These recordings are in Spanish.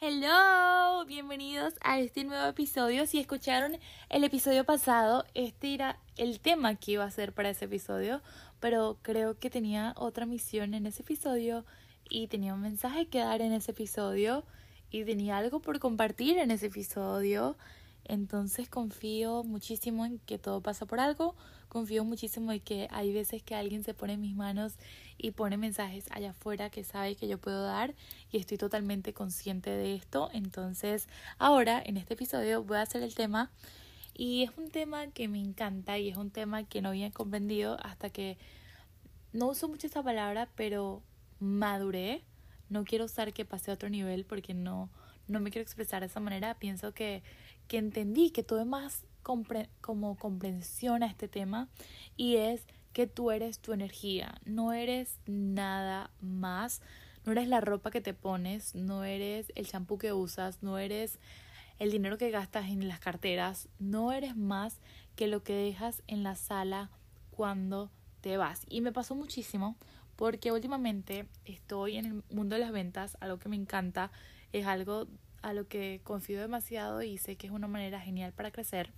Hello, bienvenidos a este nuevo episodio. Si escucharon el episodio pasado, este era el tema que iba a ser para ese episodio, pero creo que tenía otra misión en ese episodio y tenía un mensaje que dar en ese episodio y tenía algo por compartir en ese episodio. Entonces confío muchísimo en que todo pasa por algo, confío muchísimo en que hay veces que alguien se pone en mis manos y pone mensajes allá afuera que sabe que yo puedo dar y estoy totalmente consciente de esto. Entonces ahora en este episodio voy a hacer el tema y es un tema que me encanta y es un tema que no había comprendido hasta que no uso mucho esa palabra, pero maduré. No quiero usar que pasé a otro nivel porque no, no me quiero expresar de esa manera. Pienso que que entendí que tuve más como comprensión a este tema y es que tú eres tu energía, no eres nada más, no eres la ropa que te pones, no eres el champú que usas, no eres el dinero que gastas en las carteras, no eres más que lo que dejas en la sala cuando te vas. Y me pasó muchísimo porque últimamente estoy en el mundo de las ventas, algo que me encanta, es algo a lo que confío demasiado y sé que es una manera genial para crecer.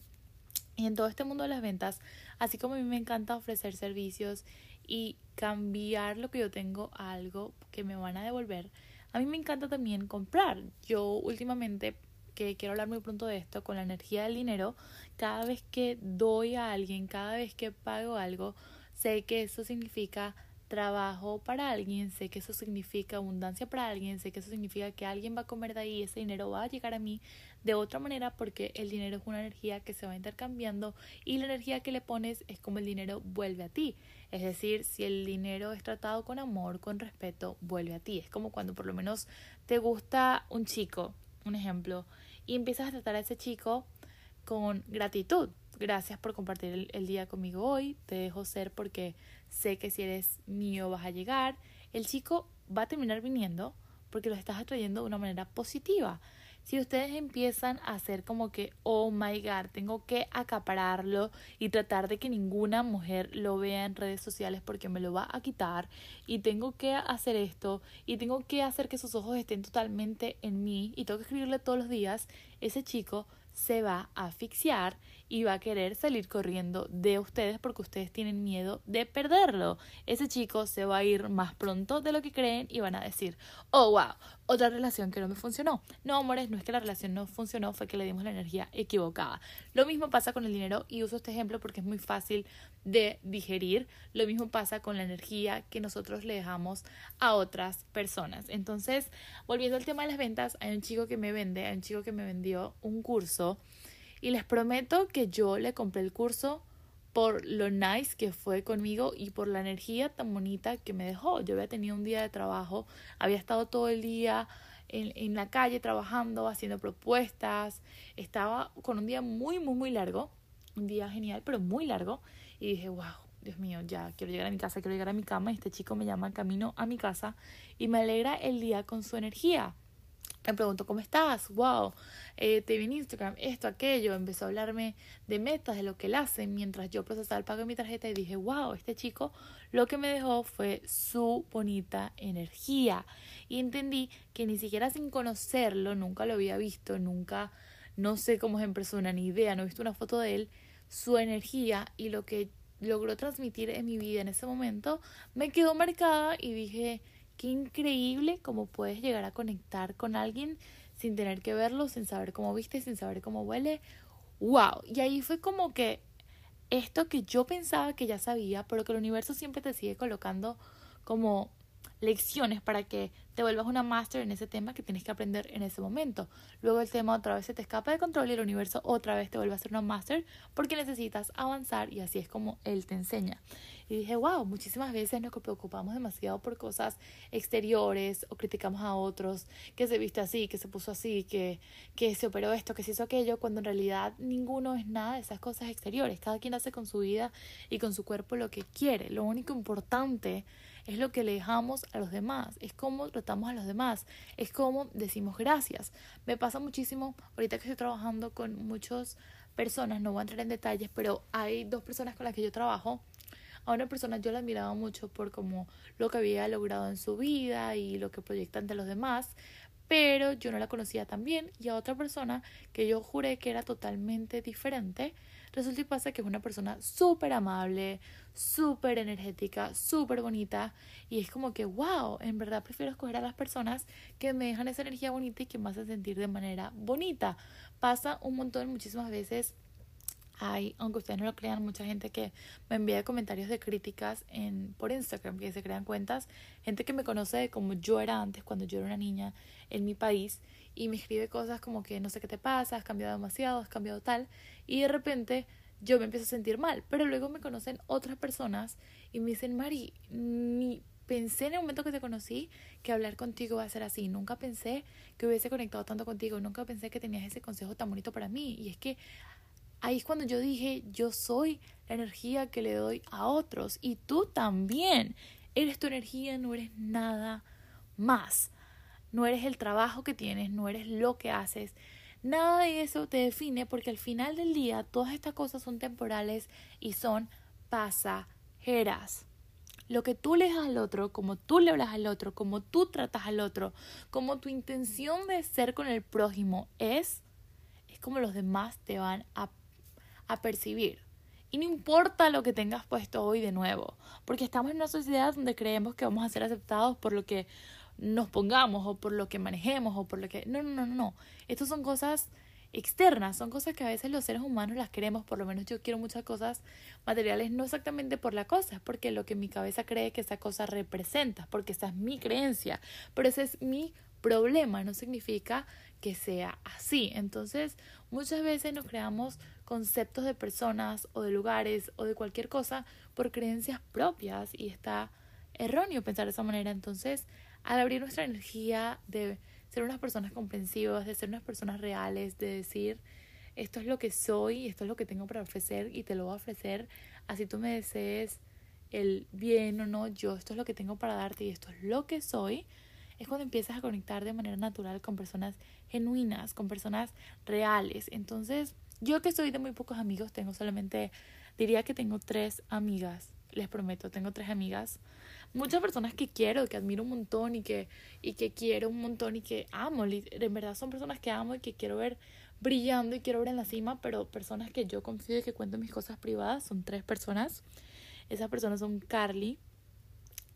Y en todo este mundo de las ventas, así como a mí me encanta ofrecer servicios y cambiar lo que yo tengo a algo que me van a devolver, a mí me encanta también comprar. Yo últimamente, que quiero hablar muy pronto de esto, con la energía del dinero, cada vez que doy a alguien, cada vez que pago algo, sé que eso significa trabajo para alguien, sé que eso significa abundancia para alguien, sé que eso significa que alguien va a comer de ahí ese dinero va a llegar a mí de otra manera porque el dinero es una energía que se va intercambiando y la energía que le pones es como el dinero vuelve a ti. Es decir, si el dinero es tratado con amor, con respeto, vuelve a ti. Es como cuando por lo menos te gusta un chico, un ejemplo, y empiezas a tratar a ese chico con gratitud. Gracias por compartir el, el día conmigo hoy. Te dejo ser porque sé que si eres mío vas a llegar, el chico va a terminar viniendo porque lo estás atrayendo de una manera positiva. Si ustedes empiezan a hacer como que, oh my god, tengo que acapararlo y tratar de que ninguna mujer lo vea en redes sociales porque me lo va a quitar y tengo que hacer esto y tengo que hacer que sus ojos estén totalmente en mí y tengo que escribirle todos los días, ese chico se va a asfixiar y va a querer salir corriendo de ustedes porque ustedes tienen miedo de perderlo. Ese chico se va a ir más pronto de lo que creen y van a decir, oh, wow, otra relación que no me funcionó. No, amores, no es que la relación no funcionó, fue que le dimos la energía equivocada. Lo mismo pasa con el dinero y uso este ejemplo porque es muy fácil de digerir. Lo mismo pasa con la energía que nosotros le dejamos a otras personas. Entonces, volviendo al tema de las ventas, hay un chico que me vende, hay un chico que me vendió un curso y les prometo que yo le compré el curso por lo nice que fue conmigo y por la energía tan bonita que me dejó. Yo había tenido un día de trabajo, había estado todo el día en, en la calle trabajando, haciendo propuestas, estaba con un día muy, muy, muy largo, un día genial, pero muy largo, y dije, wow, Dios mío, ya quiero llegar a mi casa, quiero llegar a mi cama, y este chico me llama camino a mi casa y me alegra el día con su energía. Me preguntó, ¿cómo estás? Wow, eh, te vi en Instagram, esto, aquello. Empezó a hablarme de metas, de lo que él hace, mientras yo procesaba el pago de mi tarjeta y dije, wow, este chico lo que me dejó fue su bonita energía. Y entendí que ni siquiera sin conocerlo, nunca lo había visto, nunca, no sé cómo es en persona, ni idea, no he visto una foto de él, su energía y lo que logró transmitir en mi vida en ese momento me quedó marcada y dije, Qué increíble cómo puedes llegar a conectar con alguien sin tener que verlo, sin saber cómo viste, sin saber cómo huele. ¡Wow! Y ahí fue como que esto que yo pensaba que ya sabía, pero que el universo siempre te sigue colocando como lecciones para que te vuelvas una máster en ese tema que tienes que aprender en ese momento. Luego el tema otra vez se te escapa de control y el universo otra vez te vuelve a hacer una máster porque necesitas avanzar y así es como él te enseña. Y dije, wow, muchísimas veces nos preocupamos demasiado por cosas exteriores o criticamos a otros, que se viste así, que se puso así, que, que se operó esto, que se hizo aquello, cuando en realidad ninguno es nada de esas cosas exteriores. Cada quien hace con su vida y con su cuerpo lo que quiere. Lo único importante es lo que le dejamos a los demás, es cómo tratamos a los demás, es cómo decimos gracias. Me pasa muchísimo, ahorita que estoy trabajando con muchas personas, no voy a entrar en detalles, pero hay dos personas con las que yo trabajo a una persona yo la admiraba mucho por como lo que había logrado en su vida y lo que proyecta ante los demás, pero yo no la conocía tan bien y a otra persona que yo juré que era totalmente diferente, resulta y pasa que es una persona súper amable, súper energética, súper bonita y es como que, wow, en verdad prefiero escoger a las personas que me dejan esa energía bonita y que me hacen sentir de manera bonita. Pasa un montón, muchísimas veces hay, aunque ustedes no lo crean, mucha gente que me envía comentarios de críticas en, por Instagram, que se crean cuentas, gente que me conoce de como yo era antes, cuando yo era una niña en mi país, y me escribe cosas como que no sé qué te pasa, has cambiado demasiado, has cambiado tal, y de repente yo me empiezo a sentir mal, pero luego me conocen otras personas y me dicen, Mari, ni pensé en el momento que te conocí que hablar contigo va a ser así. Nunca pensé que hubiese conectado tanto contigo. Nunca pensé que tenías ese consejo tan bonito para mí. Y es que ahí es cuando yo dije, yo soy la energía que le doy a otros y tú también. Eres tu energía, no eres nada más. No eres el trabajo que tienes, no eres lo que haces. Nada de eso te define porque al final del día todas estas cosas son temporales y son pasajeras. Lo que tú le das al otro, como tú le hablas al otro, como tú tratas al otro, como tu intención de ser con el prójimo es, es como los demás te van a a percibir. Y no importa lo que tengas puesto hoy de nuevo, porque estamos en una sociedad donde creemos que vamos a ser aceptados por lo que nos pongamos o por lo que manejemos o por lo que... No, no, no, no. Estas son cosas externas, son cosas que a veces los seres humanos las queremos, por lo menos yo quiero muchas cosas materiales, no exactamente por la cosa, es porque lo que mi cabeza cree que esa cosa representa, porque esa es mi creencia, pero ese es mi problema, no significa que sea así. Entonces, muchas veces nos creamos conceptos de personas o de lugares o de cualquier cosa por creencias propias y está erróneo pensar de esa manera. Entonces, al abrir nuestra energía de ser unas personas comprensivas, de ser unas personas reales, de decir, esto es lo que soy, esto es lo que tengo para ofrecer y te lo voy a ofrecer, así tú me desees el bien o no, yo esto es lo que tengo para darte y esto es lo que soy, es cuando empiezas a conectar de manera natural con personas genuinas, con personas reales. Entonces, yo que soy de muy pocos amigos, tengo solamente, diría que tengo tres amigas, les prometo, tengo tres amigas. Muchas personas que quiero, que admiro un montón y que, y que quiero un montón y que amo. En verdad son personas que amo y que quiero ver brillando y quiero ver en la cima, pero personas que yo confío y que cuento mis cosas privadas son tres personas. Esas personas son Carly,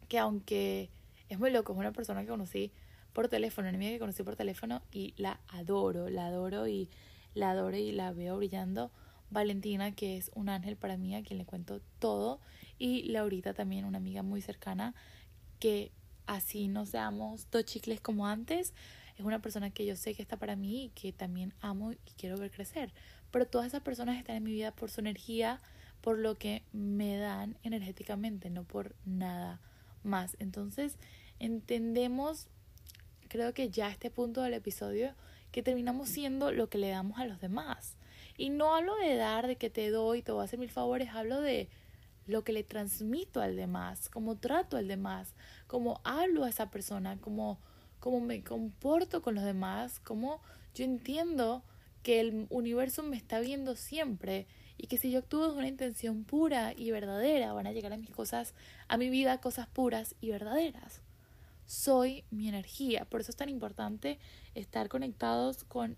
que aunque es muy loco, es una persona que conocí por teléfono, una amiga que conocí por teléfono y la adoro, la adoro y la adoro y la veo brillando. Valentina, que es un ángel para mí, a quien le cuento todo. Y Laurita también, una amiga muy cercana, que así no seamos dos chicles como antes, es una persona que yo sé que está para mí y que también amo y quiero ver crecer. Pero todas esas personas están en mi vida por su energía, por lo que me dan energéticamente, no por nada más. Entonces, entendemos, creo que ya a este punto del episodio, que terminamos siendo lo que le damos a los demás. Y no hablo de dar, de que te doy, te voy a hacer mil favores, hablo de lo que le transmito al demás, cómo trato al demás, cómo hablo a esa persona, cómo, cómo me comporto con los demás, cómo yo entiendo que el universo me está viendo siempre y que si yo actúo de una intención pura y verdadera, van a llegar a mis cosas, a mi vida cosas puras y verdaderas. Soy mi energía, por eso es tan importante estar conectados con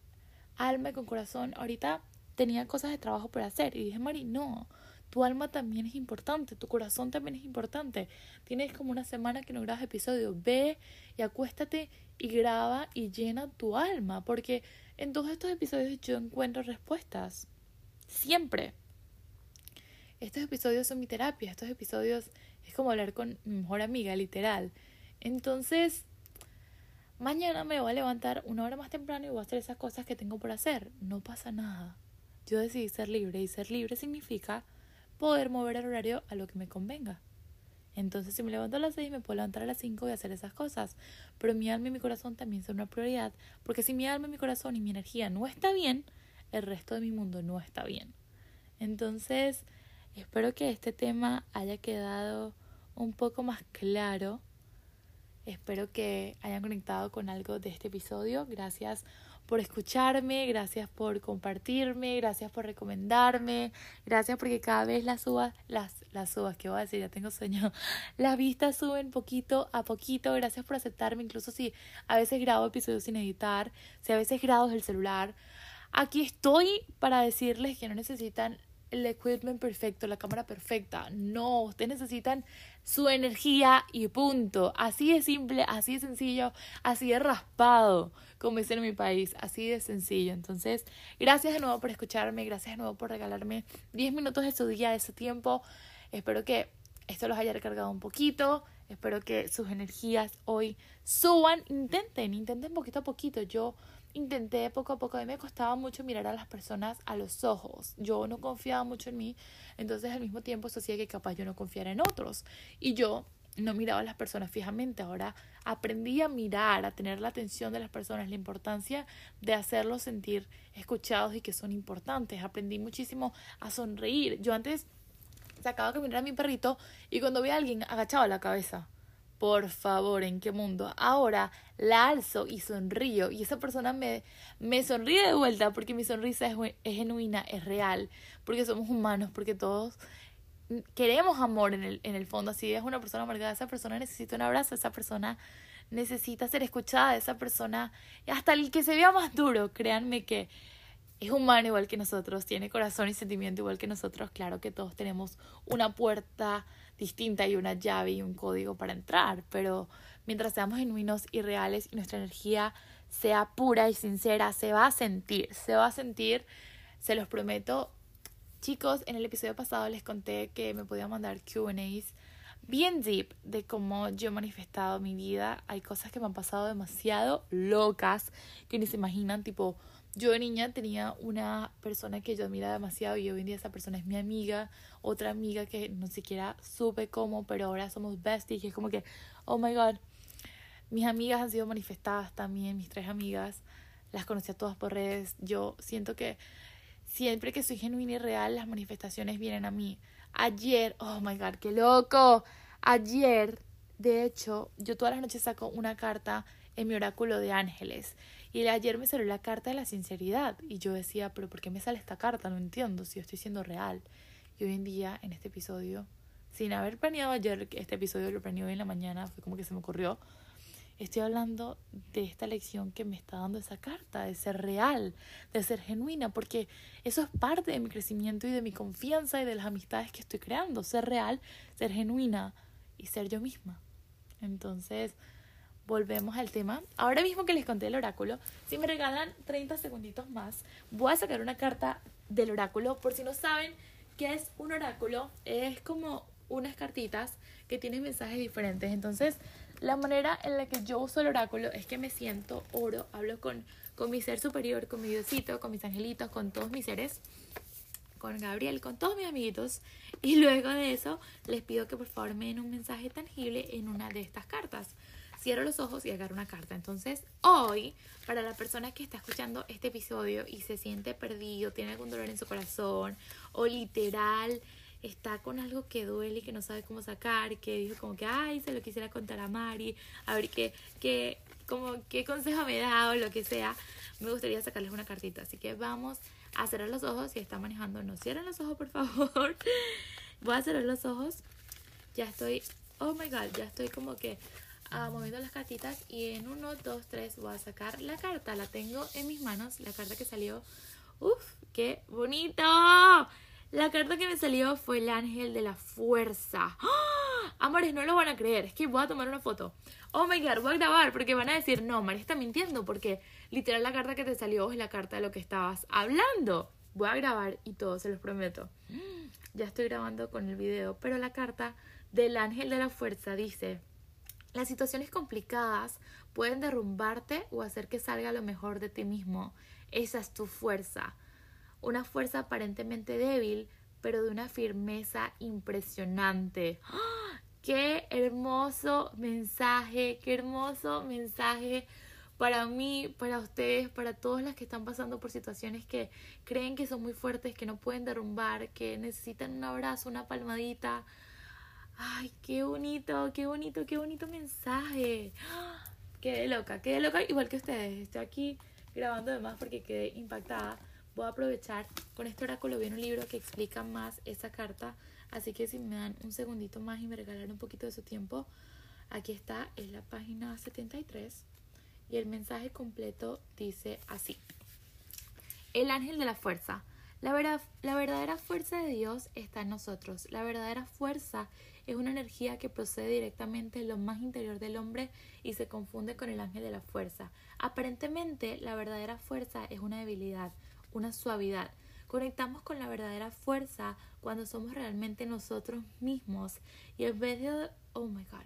alma y con corazón. Ahorita tenía cosas de trabajo por hacer y dije, Mari, no, tu alma también es importante, tu corazón también es importante. Tienes como una semana que no grabas episodio, ve y acuéstate y graba y llena tu alma, porque en todos estos episodios yo encuentro respuestas. Siempre. Estos episodios son mi terapia, estos episodios es como hablar con mi mejor amiga, literal. Entonces, mañana me voy a levantar una hora más temprano y voy a hacer esas cosas que tengo por hacer. No pasa nada. Yo decidí ser libre y ser libre significa poder mover el horario a lo que me convenga. Entonces, si me levanto a las 6, me puedo levantar a las 5 y hacer esas cosas. Pero mi alma y mi corazón también son una prioridad, porque si mi alma, mi corazón y mi energía no está bien, el resto de mi mundo no está bien. Entonces, espero que este tema haya quedado un poco más claro. Espero que hayan conectado con algo de este episodio. Gracias por escucharme, gracias por compartirme, gracias por recomendarme, gracias porque cada vez las subas, las, las subas, que voy a decir, ya tengo sueño, las vistas suben poquito a poquito, gracias por aceptarme, incluso si a veces grabo episodios sin editar, si a veces grabo el celular, aquí estoy para decirles que no necesitan el equipment perfecto, la cámara perfecta. No, ustedes necesitan su energía y punto. Así de simple, así de sencillo, así de raspado, como dicen en mi país, así de sencillo. Entonces, gracias de nuevo por escucharme, gracias de nuevo por regalarme 10 minutos de su día, de su tiempo. Espero que esto los haya recargado un poquito. Espero que sus energías hoy suban. Intenten, intenten poquito a poquito. Yo intenté poco a poco, a mí me costaba mucho mirar a las personas a los ojos. Yo no confiaba mucho en mí, entonces al mismo tiempo eso hacía que capaz yo no confiara en otros. Y yo no miraba a las personas fijamente. Ahora aprendí a mirar, a tener la atención de las personas, la importancia de hacerlos sentir escuchados y que son importantes. Aprendí muchísimo a sonreír. Yo antes sacaba a caminar a mi perrito y cuando veía a alguien agachaba la cabeza. Por favor, ¿en qué mundo? Ahora la alzo y sonrío y esa persona me, me sonríe de vuelta porque mi sonrisa es, es genuina, es real, porque somos humanos, porque todos queremos amor en el, en el fondo. Si es una persona amargada, esa persona necesita un abrazo, esa persona necesita ser escuchada, esa persona, hasta el que se vea más duro, créanme que es humano igual que nosotros, tiene corazón y sentimiento igual que nosotros. Claro que todos tenemos una puerta distinta y una llave y un código para entrar, pero mientras seamos genuinos y reales y nuestra energía sea pura y sincera, se va a sentir, se va a sentir, se los prometo. Chicos, en el episodio pasado les conté que me podían mandar QAs bien deep de cómo yo he manifestado mi vida. Hay cosas que me han pasado demasiado locas que ni se imaginan, tipo yo de niña tenía una persona que yo admiraba demasiado y hoy en día esa persona es mi amiga, otra amiga que no siquiera supe cómo, pero ahora somos besties y es como que, oh my god, mis amigas han sido manifestadas también, mis tres amigas, las conocí a todas por redes, yo siento que siempre que soy genuina y real, las manifestaciones vienen a mí. Ayer, oh my god, qué loco, ayer, de hecho, yo todas las noches saco una carta en mi oráculo de ángeles y ayer me salió la carta de la sinceridad y yo decía, pero ¿por qué me sale esta carta? No entiendo si yo estoy siendo real. Y hoy en día, en este episodio, sin haber planeado ayer, este episodio lo planeé hoy en la mañana, fue como que se me ocurrió, estoy hablando de esta lección que me está dando esa carta, de ser real, de ser genuina, porque eso es parte de mi crecimiento y de mi confianza y de las amistades que estoy creando, ser real, ser genuina y ser yo misma. Entonces, volvemos al tema. Ahora mismo que les conté el oráculo, si me regalan 30 segunditos más, voy a sacar una carta del oráculo. Por si no saben qué es un oráculo, es como unas cartitas que tienen mensajes diferentes. Entonces, la manera en la que yo uso el oráculo es que me siento oro, hablo con, con mi ser superior, con mi diosito, con mis angelitos, con todos mis seres, con Gabriel, con todos mis amiguitos. Y luego de eso, les pido que por favor me den un mensaje tangible en una de estas cartas cierro los ojos y agarro una carta. Entonces, hoy, para la persona que está escuchando este episodio y se siente perdido, tiene algún dolor en su corazón o literal está con algo que duele y que no sabe cómo sacar, que dijo como que, ay, se lo quisiera contar a Mari, a ver qué, qué, como, qué consejo me da o lo que sea, me gustaría sacarles una cartita. Así que vamos a cerrar los ojos. Si está manejando, no cierren los ojos, por favor. Voy a cerrar los ojos. Ya estoy, oh my god, ya estoy como que moviendo las cartitas y en uno, dos, tres voy a sacar la carta. La tengo en mis manos, la carta que salió. ¡Uf! ¡Qué bonito! La carta que me salió fue el ángel de la fuerza. ¡Ah! Amores, no lo van a creer. Es que voy a tomar una foto. Oh my god, voy a grabar porque van a decir, no, María está mintiendo porque literal la carta que te salió es la carta de lo que estabas hablando. Voy a grabar y todo, se los prometo. Ya estoy grabando con el video, pero la carta del ángel de la fuerza dice, Las situaciones complicadas pueden derrumbarte o hacer que salga lo mejor de ti mismo. Esa es tu fuerza. Una fuerza aparentemente débil, pero de una firmeza impresionante. Qué hermoso mensaje, qué hermoso mensaje para mí, para ustedes, para todas las que están pasando por situaciones que creen que son muy fuertes, que no pueden derrumbar, que necesitan un abrazo, una palmadita. Ay, qué bonito, qué bonito, qué bonito mensaje. Quedé loca, quedé loca igual que ustedes. Estoy aquí grabando además porque quedé impactada. Voy a aprovechar, con este oráculo viene un libro que explica más esa carta. Así que si me dan un segundito más y me regalan un poquito de su tiempo, aquí está, es la página 73. Y el mensaje completo dice así. El ángel de la fuerza. La, la verdadera fuerza de Dios está en nosotros. La verdadera fuerza es una energía que procede directamente de lo más interior del hombre y se confunde con el ángel de la fuerza. Aparentemente, la verdadera fuerza es una debilidad, una suavidad. Conectamos con la verdadera fuerza cuando somos realmente nosotros mismos y en vez de... Oh my god.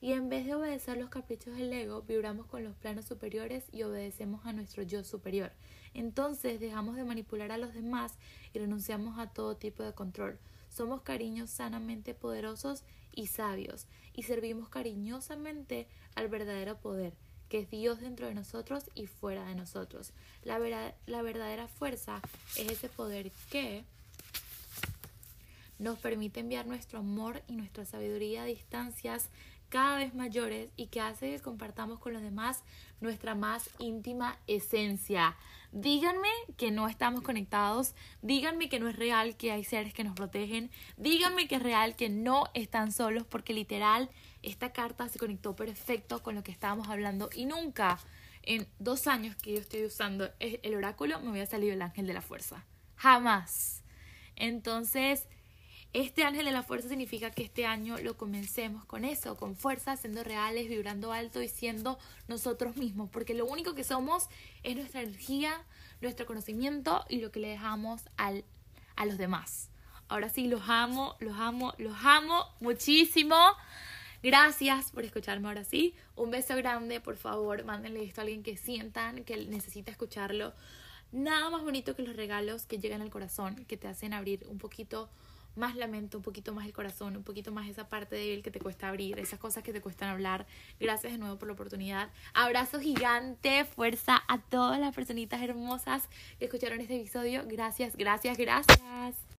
Y en vez de obedecer los caprichos del ego, vibramos con los planos superiores y obedecemos a nuestro yo superior. Entonces dejamos de manipular a los demás y renunciamos a todo tipo de control. Somos cariños sanamente poderosos y sabios y servimos cariñosamente al verdadero poder, que es Dios dentro de nosotros y fuera de nosotros. La, la verdadera fuerza es ese poder que nos permite enviar nuestro amor y nuestra sabiduría a distancias cada vez mayores y que hace que compartamos con los demás nuestra más íntima esencia. Díganme que no estamos conectados, díganme que no es real que hay seres que nos protegen, díganme que es real que no están solos porque literal esta carta se conectó perfecto con lo que estábamos hablando y nunca en dos años que yo estoy usando el oráculo me había salido el ángel de la fuerza. Jamás. Entonces, este ángel de la fuerza significa que este año lo comencemos con eso, con fuerza, siendo reales, vibrando alto y siendo nosotros mismos, porque lo único que somos es nuestra energía, nuestro conocimiento y lo que le dejamos al, a los demás. Ahora sí, los amo, los amo, los amo muchísimo. Gracias por escucharme ahora sí. Un beso grande, por favor, mándenle esto a alguien que sientan que necesita escucharlo. Nada más bonito que los regalos que llegan al corazón, que te hacen abrir un poquito más lamento, un poquito más el corazón, un poquito más esa parte débil que te cuesta abrir, esas cosas que te cuestan hablar. Gracias de nuevo por la oportunidad. Abrazo gigante, fuerza a todas las personitas hermosas que escucharon este episodio. Gracias, gracias, gracias.